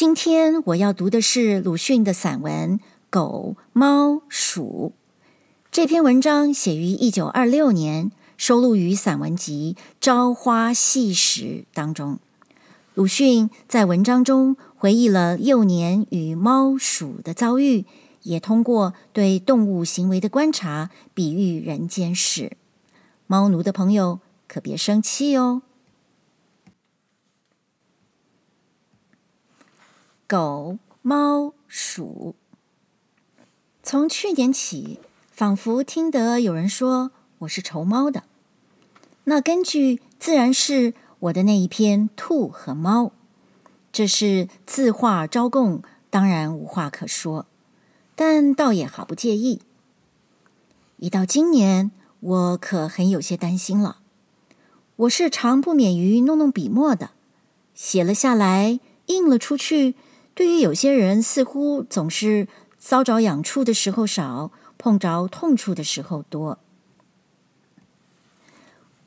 今天我要读的是鲁迅的散文《狗、猫、鼠》。这篇文章写于一九二六年，收录于散文集《朝花夕拾》当中。鲁迅在文章中回忆了幼年与猫鼠的遭遇，也通过对动物行为的观察，比喻人间事。猫奴的朋友可别生气哦。狗、猫、鼠，从去年起，仿佛听得有人说我是仇猫的。那根据自然是我的那一篇《兔和猫》，这是自画招供，当然无话可说，但倒也毫不介意。一到今年，我可很有些担心了。我是常不免于弄弄笔墨的，写了下来，印了出去。对于有些人，似乎总是遭着痒处的时候少，碰着痛处的时候多。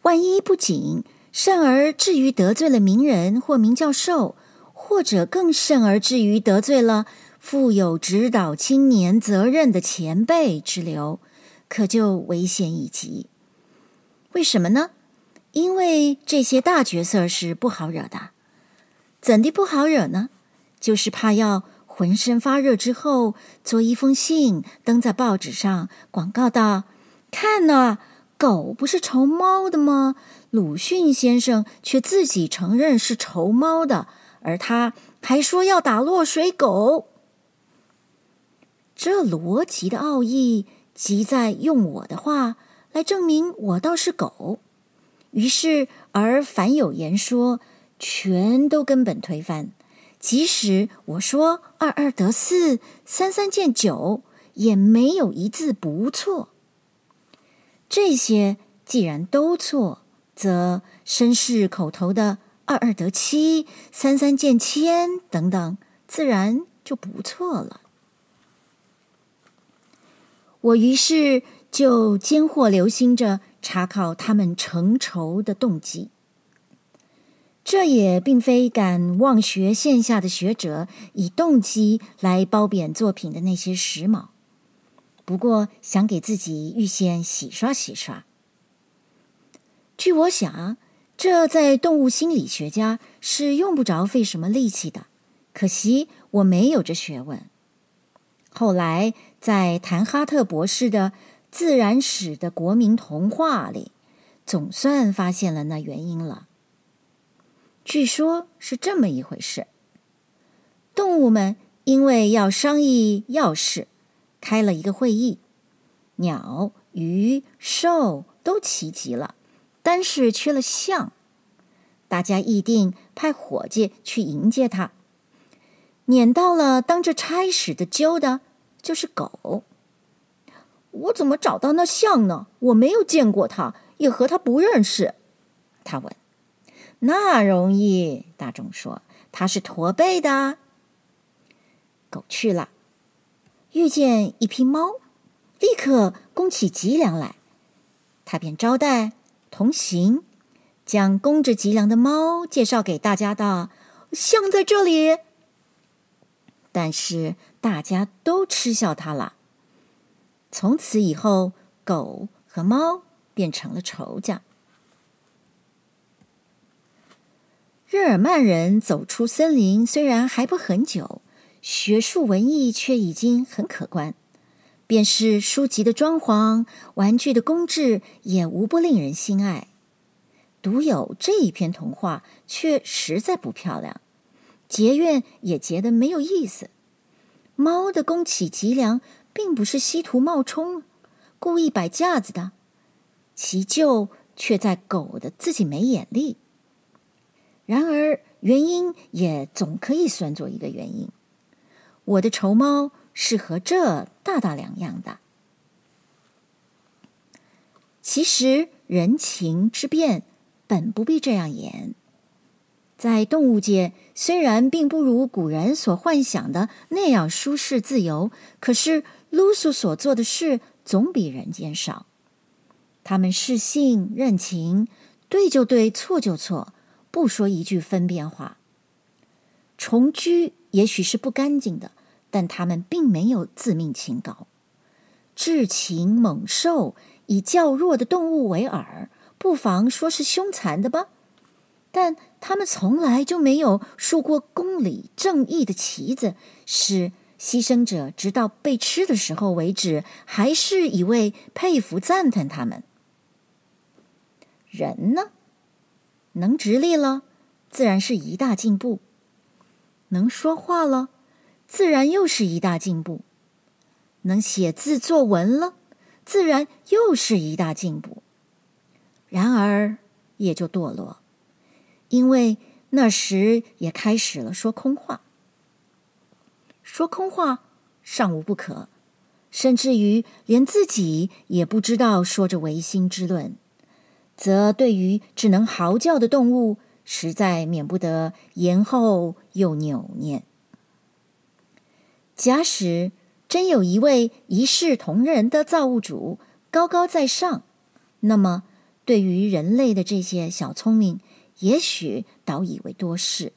万一不谨，甚而至于得罪了名人或名教授，或者更甚而至于得罪了负有指导青年责任的前辈之流，可就危险已极。为什么呢？因为这些大角色是不好惹的。怎地不好惹呢？就是怕要浑身发热之后，做一封信登在报纸上，广告道：“看呐，狗不是仇猫的吗？鲁迅先生却自己承认是仇猫的，而他还说要打落水狗。这逻辑的奥义，即在用我的话来证明我倒是狗。于是，而凡有言说，全都根本推翻。”即使我说二二得四，三三见九，也没有一字不错。这些既然都错，则绅士口头的二二得七，三三见千等等，自然就不错了。我于是就间或留心着查考他们成仇的动机。这也并非敢妄学线下的学者以动机来褒贬作品的那些时髦，不过想给自己预先洗刷洗刷。据我想，这在动物心理学家是用不着费什么力气的。可惜我没有这学问。后来在谭哈特博士的《自然史的国民童话》里，总算发现了那原因了。据说是这么一回事：动物们因为要商议要事，开了一个会议。鸟、鱼、兽都齐集了，单是缺了象。大家议定派伙计去迎接他。撵到了当着差使的揪的，就是狗。我怎么找到那象呢？我没有见过他，也和他不认识。他问。那容易，大众说他是驼背的。狗去了，遇见一匹猫，立刻弓起脊梁来，他便招待同行，将弓着脊梁的猫介绍给大家道：“像在这里。”但是大家都嗤笑他了。从此以后，狗和猫变成了仇家。日耳曼人走出森林，虽然还不很久，学术文艺却已经很可观。便是书籍的装潢、玩具的工制，也无不令人心爱。独有这一篇童话，却实在不漂亮，结怨也结得没有意思。猫的弓起脊梁，并不是稀图冒充，故意摆架子的，其咎却在狗的自己没眼力。然而，原因也总可以算作一个原因。我的仇猫是和这大大两样的。其实，人情之变本不必这样演。在动物界，虽然并不如古人所幻想的那样舒适自由，可是露苏所做的事总比人间少。他们是性认情，对就对，错就错。不说一句分辨话，虫居也许是不干净的，但他们并没有自命清高。智禽猛兽以较弱的动物为饵，不妨说是凶残的吧。但他们从来就没有竖过公理正义的旗子，使牺牲者直到被吃的时候为止，还是一味佩服赞叹他们。人呢，能直立了，自然是一大进步；能说话了，自然又是一大进步；能写字作文了，自然又是一大进步。然而，也就堕落。因为那时也开始了说空话，说空话尚无不可，甚至于连自己也不知道说着违心之论，则对于只能嚎叫的动物，实在免不得延后又扭捏。假使真有一位一视同仁的造物主高高在上，那么对于人类的这些小聪明，也许倒以为多事，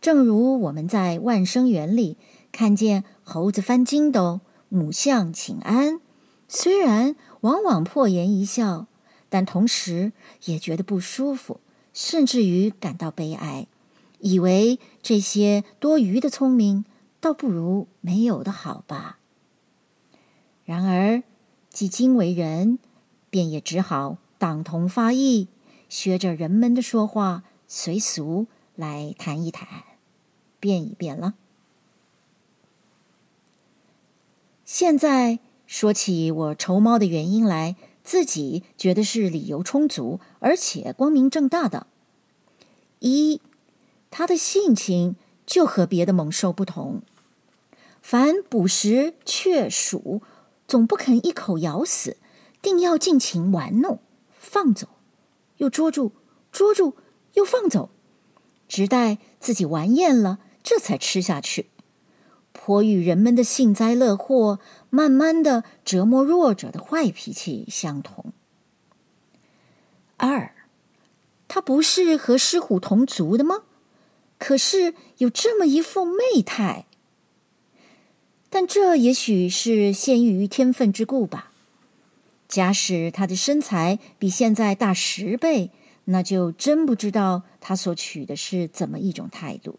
正如我们在万生园里看见猴子翻筋斗、母象请安，虽然往往破颜一笑，但同时也觉得不舒服，甚至于感到悲哀，以为这些多余的聪明倒不如没有的好吧。然而，既今为人，便也只好党同伐异。学着人们的说话，随俗来谈一谈，变一变了。现在说起我仇猫的原因来，自己觉得是理由充足，而且光明正大的。一，他的性情就和别的猛兽不同，凡捕食雀鼠，总不肯一口咬死，定要尽情玩弄，放走。又捉住，捉住，又放走，直待自己玩厌了，这才吃下去。颇与人们的幸灾乐祸、慢慢的折磨弱者的坏脾气相同。二，他不是和狮虎同族的吗？可是有这么一副媚态，但这也许是限于天分之故吧。假使他的身材比现在大十倍，那就真不知道他所取的是怎么一种态度。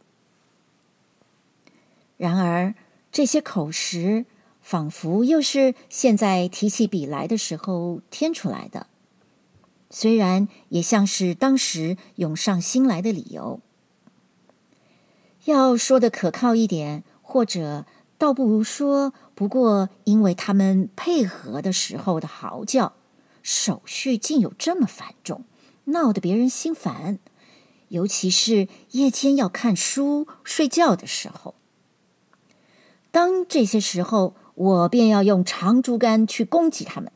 然而这些口实，仿佛又是现在提起笔来的时候添出来的，虽然也像是当时涌上心来的理由。要说的可靠一点，或者。倒不如说，不过因为他们配合的时候的嚎叫，手续竟有这么繁重，闹得别人心烦，尤其是夜间要看书睡觉的时候。当这些时候，我便要用长竹竿去攻击他们。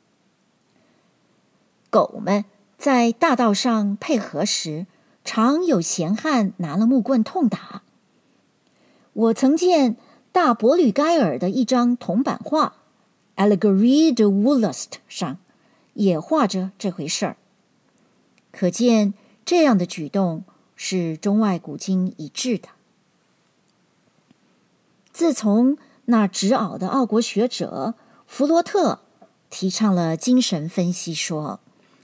狗们在大道上配合时，常有闲汉拿了木棍痛打。我曾见。大伯吕盖尔的一张铜版画《Allegorie de Wollust》上也画着这回事儿，可见这样的举动是中外古今一致的。自从那执拗的奥国学者弗罗特提倡了精神分析说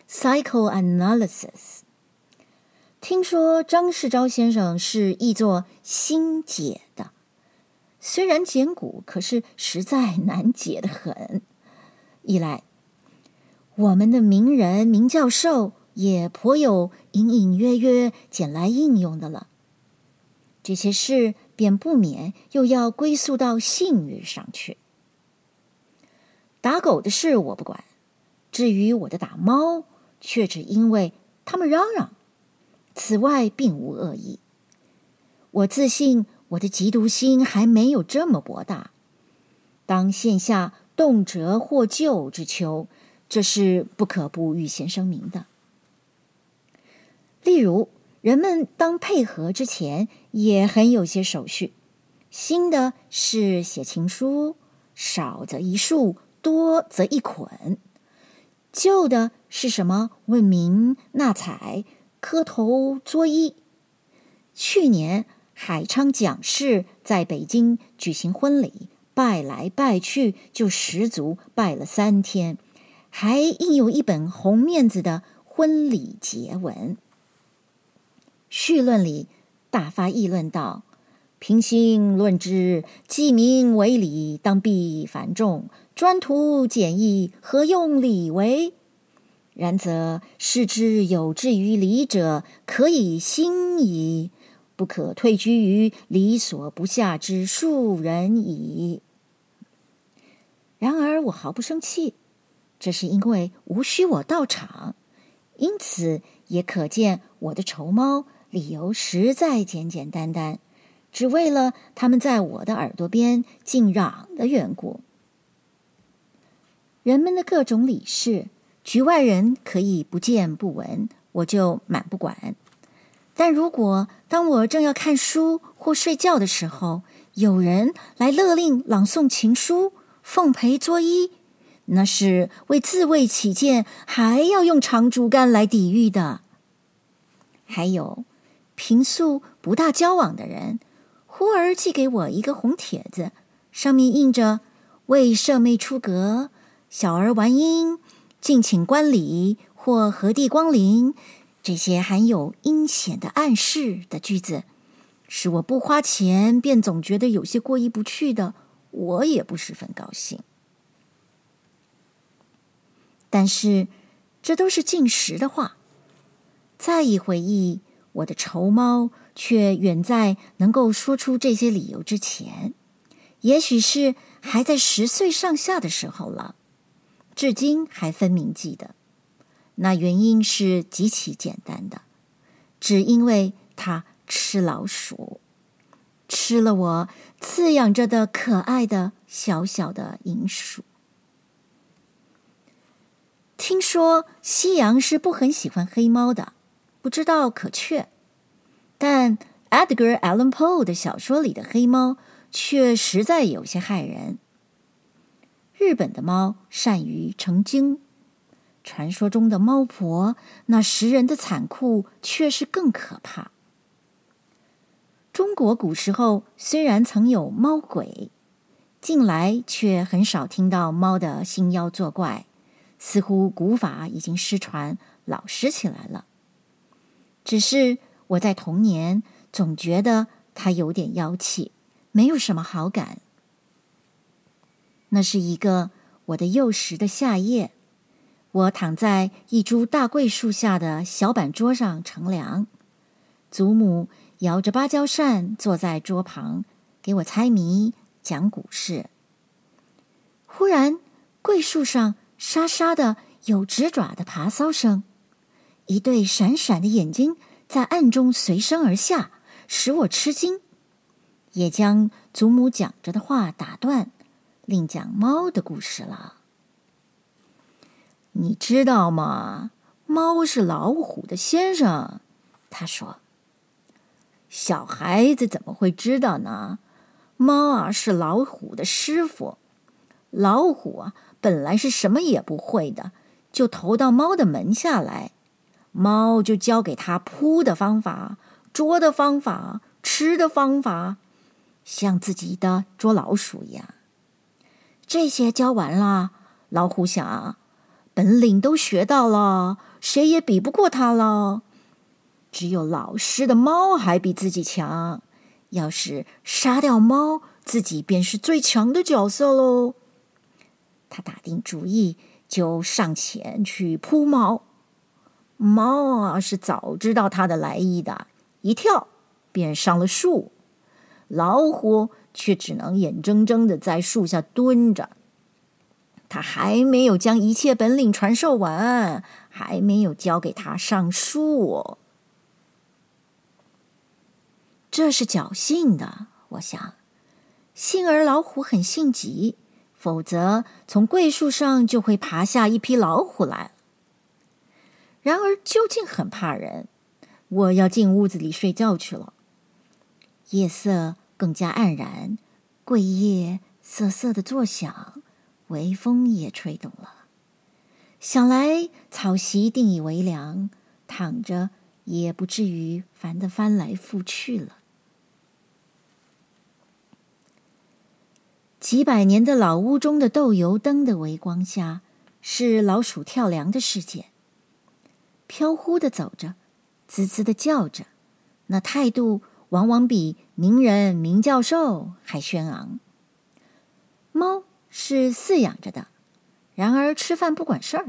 （psychoanalysis），听说张世钊先生是译作“心解”的。虽然简古，可是实在难解得很。一来，我们的名人名教授也颇有隐隐约约捡来应用的了。这些事便不免又要归宿到性欲上去。打狗的事我不管，至于我的打猫，却只因为他们嚷嚷。此外并无恶意。我自信。我的嫉妒心还没有这么博大。当现下动辄获救之秋，这是不可不预先声明的。例如，人们当配合之前，也很有些手续。新的是写情书，少则一束，多则一捆；旧的是什么问名纳采、磕头作揖。去年。海昌蒋氏在北京举行婚礼，拜来拜去就十足拜了三天，还印有一本红面子的婚礼结文。绪论里大发议论道：“平心论之，记名为礼，当必繁重；专图简易，何用礼为？然则视之有志于礼者，可以兴矣。”不可退居于礼所不下之庶人矣。然而我毫不生气，这是因为无需我到场，因此也可见我的酬猫理由实在简简单单，只为了他们在我的耳朵边敬让的缘故。人们的各种礼事，局外人可以不见不闻，我就满不管。但如果当我正要看书或睡觉的时候，有人来勒令朗诵情书、奉陪作揖，那是为自卫起见，还要用长竹竿来抵御的。还有平素不大交往的人，忽而寄给我一个红帖子，上面印着“为舍妹出阁，小儿玩婴，敬请观礼或何地光临”。这些含有阴险的暗示的句子，使我不花钱便总觉得有些过意不去的，我也不十分高兴。但是这都是进食的话。再一回忆，我的酬猫却远在能够说出这些理由之前，也许是还在十岁上下的时候了，至今还分明记得。那原因是极其简单的，只因为他吃老鼠，吃了我饲养着的可爱的小小的银鼠。听说西洋是不很喜欢黑猫的，不知道可确，但 Edgar Allan Poe 的小说里的黑猫却实在有些害人。日本的猫善于成精。传说中的猫婆，那食人的残酷却是更可怕。中国古时候虽然曾有猫鬼，近来却很少听到猫的兴妖作怪，似乎古法已经失传，老实起来了。只是我在童年总觉得它有点妖气，没有什么好感。那是一个我的幼时的夏夜。我躺在一株大桂树下的小板桌上乘凉，祖母摇着芭蕉扇坐在桌旁，给我猜谜、讲古事。忽然，桂树上沙沙的有直爪的爬搔声，一对闪闪的眼睛在暗中随声而下，使我吃惊，也将祖母讲着的话打断，另讲猫的故事了。你知道吗？猫是老虎的先生，他说。小孩子怎么会知道呢？猫啊是老虎的师傅。老虎啊本来是什么也不会的，就投到猫的门下来，猫就教给他扑的方法、捉的方法、吃的方法，像自己的捉老鼠一样。这些教完了，老虎想。本领都学到了，谁也比不过他了。只有老实的猫还比自己强。要是杀掉猫，自己便是最强的角色喽。他打定主意，就上前去扑猫。猫啊，是早知道它的来意的，一跳便上了树。老虎却只能眼睁睁的在树下蹲着。他还没有将一切本领传授完，还没有教给他上树。这是侥幸的，我想。幸而老虎很性急，否则从桂树上就会爬下一匹老虎来。然而究竟很怕人，我要进屋子里睡觉去了。夜色更加黯然，桂叶瑟瑟的作响，微风也吹动了。想来草席定以为凉，躺着也不至于烦得翻来覆去了。几百年的老屋中的豆油灯的微光下，是老鼠跳梁的事件。飘忽的走着，滋滋的叫着，那态度往往比名人、名教授还轩昂。猫是饲养着的，然而吃饭不管事儿。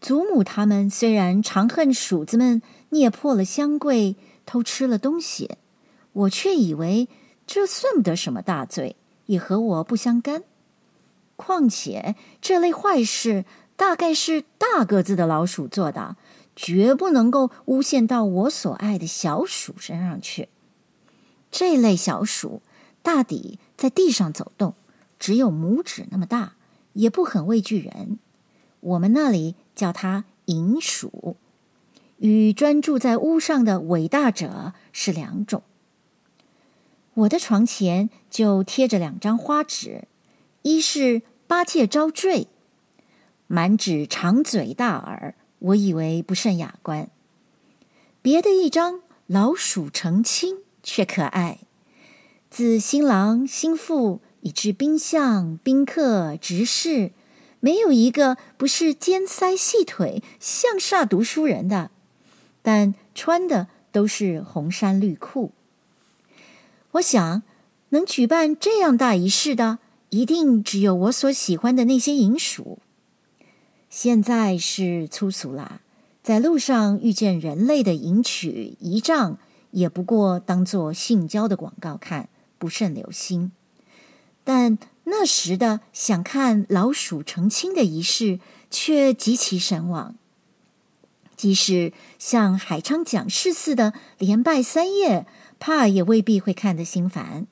祖母他们虽然常恨鼠子们捏破了香柜，偷吃了东西，我却以为这算不得什么大罪，也和我不相干。况且这类坏事大概是大个子的老鼠做的，绝不能够诬陷到我所爱的小鼠身上去。这类小鼠大抵在地上走动，只有拇指那么大，也不很畏惧人。我们那里叫它银鼠，与专住在屋上的伟大者是两种。我的床前就贴着两张花纸，一是八戒招赘，满纸长嘴大耳，我以为不甚雅观；别的一张老鼠成亲，却可爱。自新郎新妇以至宾相宾客执事。没有一个不是尖腮细腿、像煞读书人的，但穿的都是红衫绿裤。我想，能举办这样大仪式的，一定只有我所喜欢的那些银鼠。现在是粗俗啦，在路上遇见人类的迎娶仪仗，也不过当做性交的广告看，不甚留心。但那时的想看老鼠成亲的仪式，却极其神往。即使像海昌讲事似的连拜三夜，怕也未必会看得心烦。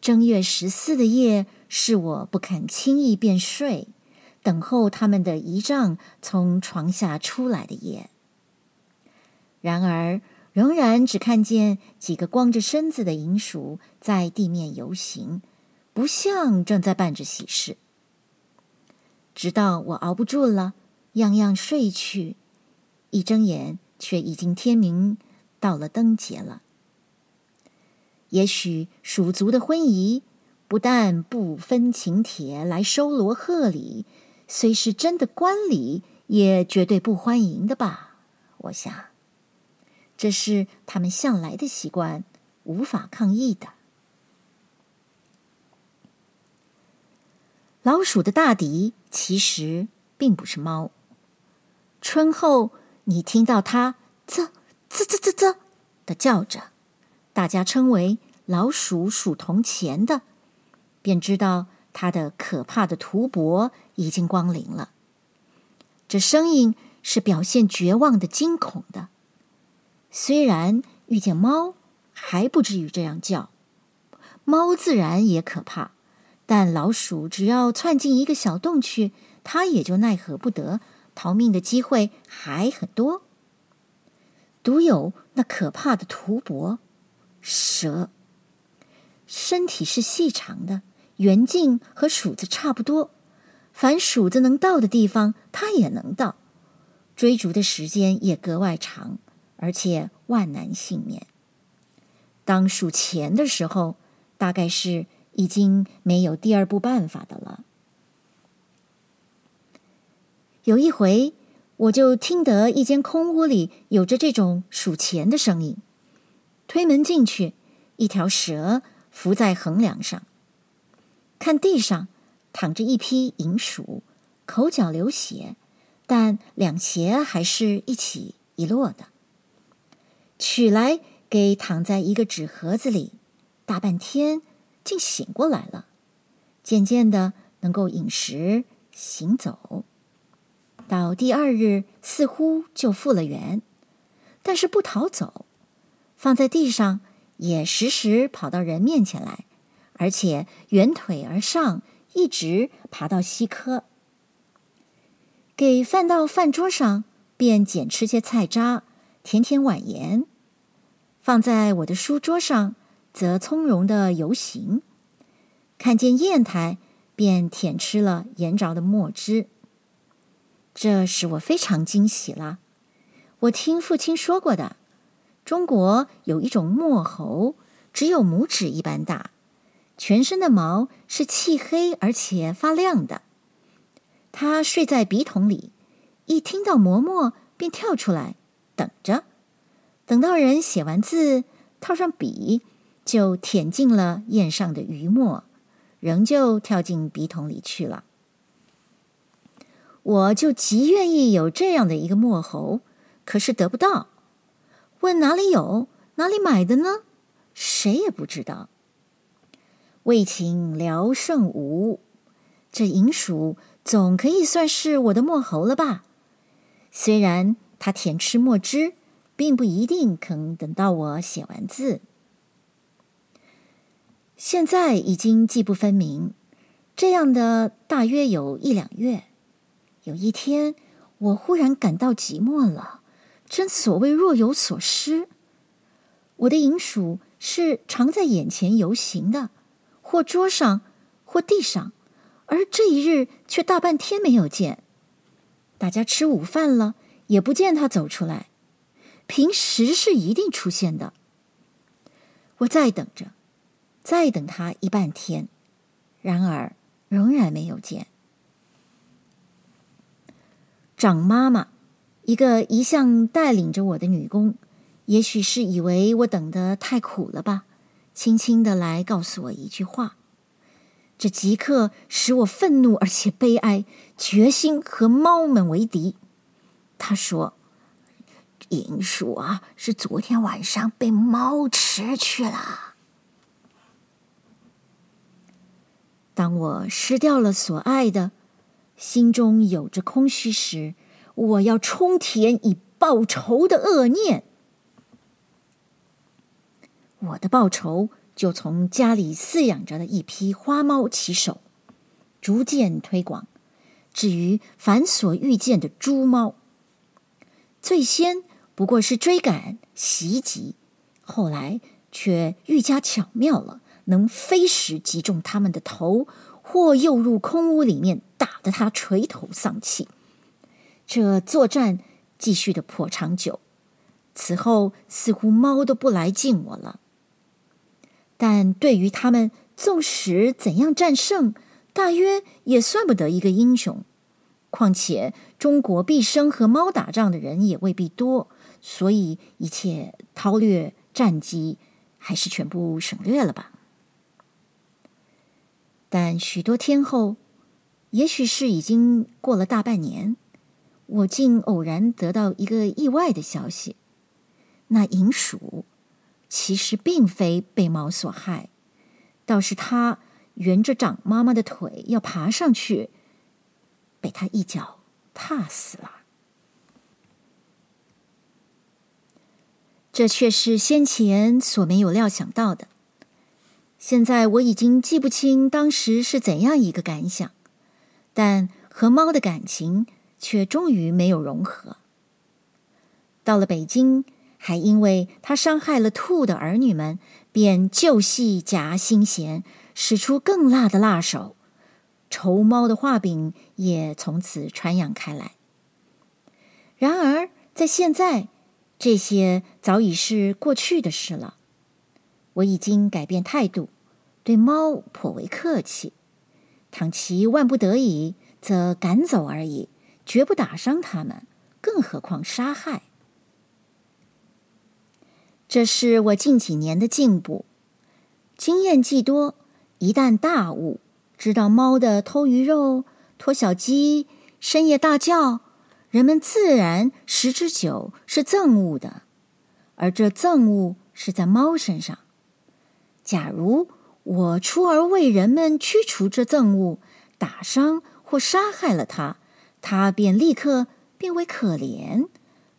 正月十四的夜，是我不肯轻易便睡，等候他们的仪仗从床下出来的夜。然而，仍然只看见几个光着身子的银鼠在地面游行。不像正在办着喜事，直到我熬不住了，样样睡去，一睁眼却已经天明，到了灯节了。也许鼠族的婚仪不但不分请帖来收罗贺礼，虽是真的官礼，也绝对不欢迎的吧？我想，这是他们向来的习惯，无法抗议的。老鼠的大敌其实并不是猫。春后你听到它“啧啧啧啧啧”的叫着，大家称为“老鼠鼠铜钱”的，便知道它的可怕的屠搏已经光临了。这声音是表现绝望的惊恐的。虽然遇见猫还不至于这样叫，猫自然也可怕。但老鼠只要窜进一个小洞去，它也就奈何不得，逃命的机会还很多。独有那可怕的图伯蛇，身体是细长的，圆径和鼠子差不多，凡鼠子能到的地方，它也能到，追逐的时间也格外长，而且万难幸免。当数钱的时候，大概是。已经没有第二步办法的了。有一回，我就听得一间空屋里有着这种数钱的声音。推门进去，一条蛇伏在横梁上，看地上躺着一批银鼠，口角流血，但两鞋还是一起一落的。取来给躺在一个纸盒子里，大半天。竟醒过来了，渐渐的能够饮食行走，到第二日似乎就复了原，但是不逃走，放在地上也时时跑到人面前来，而且圆腿而上，一直爬到西科。给饭到饭桌上，便捡吃些菜渣，舔舔碗沿，放在我的书桌上。则从容的游行，看见砚台，便舔吃了沿着的墨汁。这使我非常惊喜了。我听父亲说过的，中国有一种墨猴，只有拇指一般大，全身的毛是漆黑而且发亮的。它睡在笔筒里，一听到嬷嬷便跳出来，等着。等到人写完字，套上笔，就舔尽了砚上的余墨，仍旧跳进笔筒里去了。我就极愿意有这样的一个墨猴，可是得不到。问哪里有，哪里买的呢？谁也不知道。为情聊胜无，这银鼠总可以算是我的墨猴了吧？虽然它舔吃墨汁，并不一定肯等到我写完字。现在已经记不分明，这样的大约有一两月。有一天，我忽然感到寂寞了，真所谓若有所失。我的银鼠是常在眼前游行的，或桌上，或地上，而这一日却大半天没有见。大家吃午饭了，也不见他走出来。平时是一定出现的。我再等着，再等他一半天，然而仍然没有见。长妈妈，一个一向带领着我的女工，也许是以为我等得太苦了吧，轻轻的来告诉我一句话，这即刻使我愤怒而且悲哀，决心和猫们为敌。他说：“银鼠啊，是昨天晚上被猫吃去了。”当我失掉了所爱的。心中有着空虚时，我要充填以报仇的恶念。我的报仇就从家里饲养着的一批花猫起手，逐渐推广，至于凡所遇见的猪猫，最先不过是追赶袭击，后来却愈加巧妙了，能飞时击中他们的头。或诱入空屋里面，打得他垂头丧气。这作战继续的颇长久，此后似乎猫都不来近我了。但对于他们，纵使怎样战胜，大约也算不得一个英雄。况且中国毕生和猫打仗的人也未必多，所以一切韬略战绩，还是全部省略了吧。但许多天后，也许是已经过了大半年，我竟偶然得到一个意外的消息：那银鼠其实并非被猫所害，倒是它沿着长妈妈的腿要爬上去，被它一脚踏死了。这却是先前所没有料想到的。现在我已经记不清当时是怎样一个感想，但和猫的感情却终于没有融合。到了北京，还因为他伤害了兔的儿女们，便旧戏夹新弦，使出更辣的辣手，仇猫的画饼也从此传扬开来。然而，在现在，这些早已是过去的事了。我已经改变态度，对猫颇为客气。倘其万不得已，则赶走而已，绝不打伤它们，更何况杀害。这是我近几年的进步。经验既多，一旦大悟，知道猫的偷鱼肉、拖小鸡、深夜大叫，人们自然十之九是憎恶的，而这憎恶是在猫身上。假如我出而为人们驱除这憎恶，打伤或杀害了它，它便立刻变为可怜，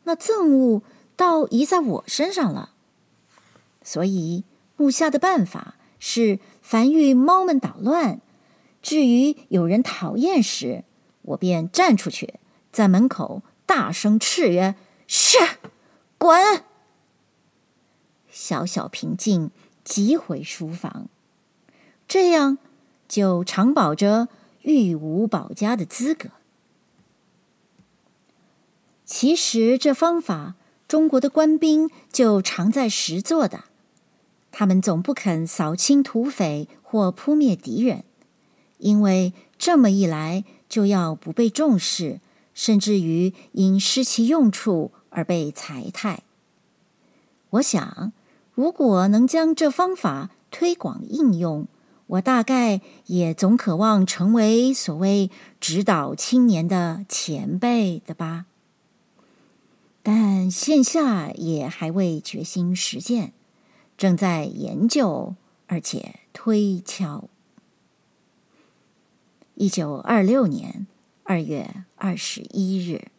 那憎恶倒移在我身上了。所以目下的办法是：凡遇猫们捣乱，至于有人讨厌时，我便站出去，在门口大声斥曰：“是，滚！”小小平静。即回书房，这样就常保着御无保家的资格。其实这方法，中国的官兵就常在实做的。他们总不肯扫清土匪或扑灭敌人，因为这么一来就要不被重视，甚至于因失其用处而被裁汰。我想，如果能将这方法推广应用，我大概也总渴望成为所谓指导青年的前辈的吧。但现下也还未决心实践，正在研究，而且推敲。一九二六年二月二十一日。